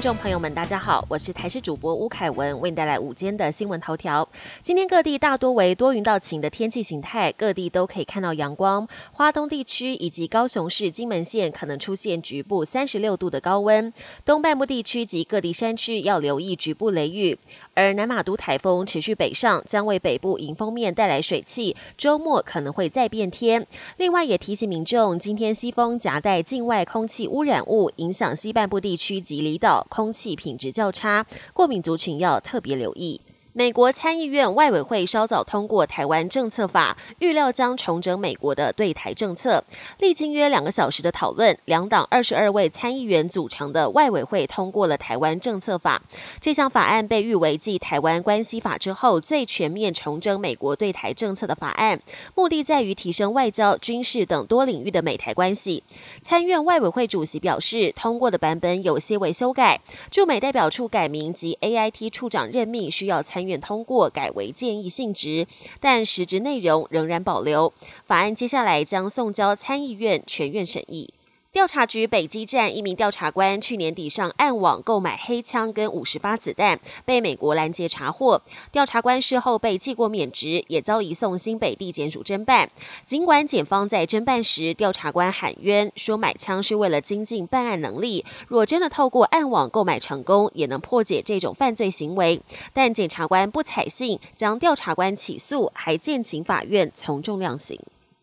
听众朋友们，大家好，我是台视主播吴凯文，为你带来午间的新闻头条。今天各地大多为多云到晴的天气形态，各地都可以看到阳光。花东地区以及高雄市金门县可能出现局部三十六度的高温，东半部地区及各地山区要留意局部雷雨。而南马都台风持续北上，将为北部迎风面带来水汽，周末可能会再变天。另外也提醒民众，今天西风夹带境外空气污染物，影响西半部地区及离岛。空气品质较差，过敏族群要特别留意。美国参议院外委会稍早通过台湾政策法，预料将重整美国的对台政策。历经约两个小时的讨论，两党二十二位参议员组成的外委会通过了台湾政策法。这项法案被誉为继台湾关系法之后最全面重整美国对台政策的法案，目的在于提升外交、军事等多领域的美台关系。参院外委会主席表示，通过的版本有些微修改，驻美代表处改名及 A I T 处长任命需要参。参院通过改为建议性质，但实质内容仍然保留。法案接下来将送交参议院全院审议。调查局北基站一名调查官去年底上暗网购买黑枪跟五十发子弹，被美国拦截查获。调查官事后被记过免职，也遭移送新北地检署侦办。尽管检方在侦办时，调查官喊冤，说买枪是为了精进办案能力，若真的透过暗网购买成功，也能破解这种犯罪行为。但检察官不采信，将调查官起诉，还建请法院从重量刑。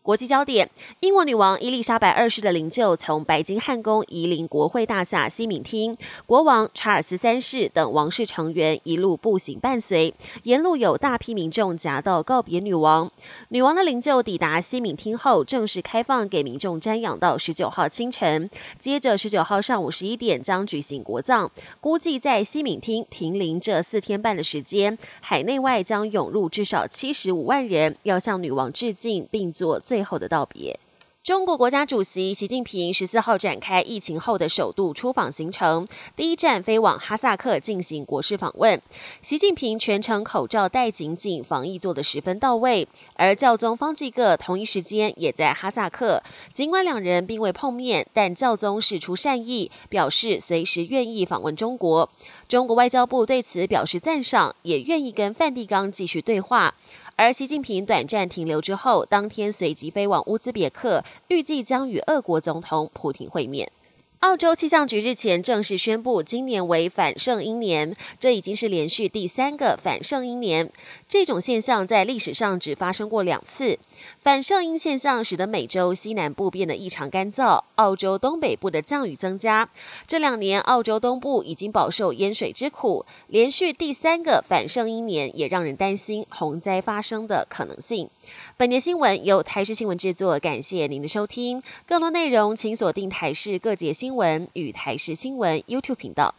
国际焦点：英国女王伊丽莎白二世的灵柩从白金汉宫移临国会大厦西敏厅，国王查尔斯三世等王室成员一路步行伴随，沿路有大批民众夹道告别女王。女王的灵柩抵达西敏厅后，正式开放给民众瞻仰到十九号清晨，接着十九号上午十一点将举行国葬。估计在西敏厅停灵这四天半的时间，海内外将涌入至少七十五万人，要向女王致敬并做最。最后的道别。中国国家主席习近平十四号展开疫情后的首度出访行程，第一站飞往哈萨克进行国事访问。习近平全程口罩戴紧紧，防疫做得十分到位。而教宗方济各同一时间也在哈萨克，尽管两人并未碰面，但教宗释出善意，表示随时愿意访问中国。中国外交部对此表示赞赏，也愿意跟梵蒂冈继续对话。而习近平短暂停留之后，当天随即飞往乌兹别克，预计将与俄国总统普京会面。澳洲气象局日前正式宣布，今年为反圣婴年，这已经是连续第三个反圣婴年。这种现象在历史上只发生过两次。反圣婴现象使得美洲西南部变得异常干燥，澳洲东北部的降雨增加。这两年，澳洲东部已经饱受淹水之苦，连续第三个反圣婴年，也让人担心洪灾发生的可能性。本年新闻由台视新闻制作，感谢您的收听。更多内容请锁定台视各节新新闻与台视新闻 YouTube 频道。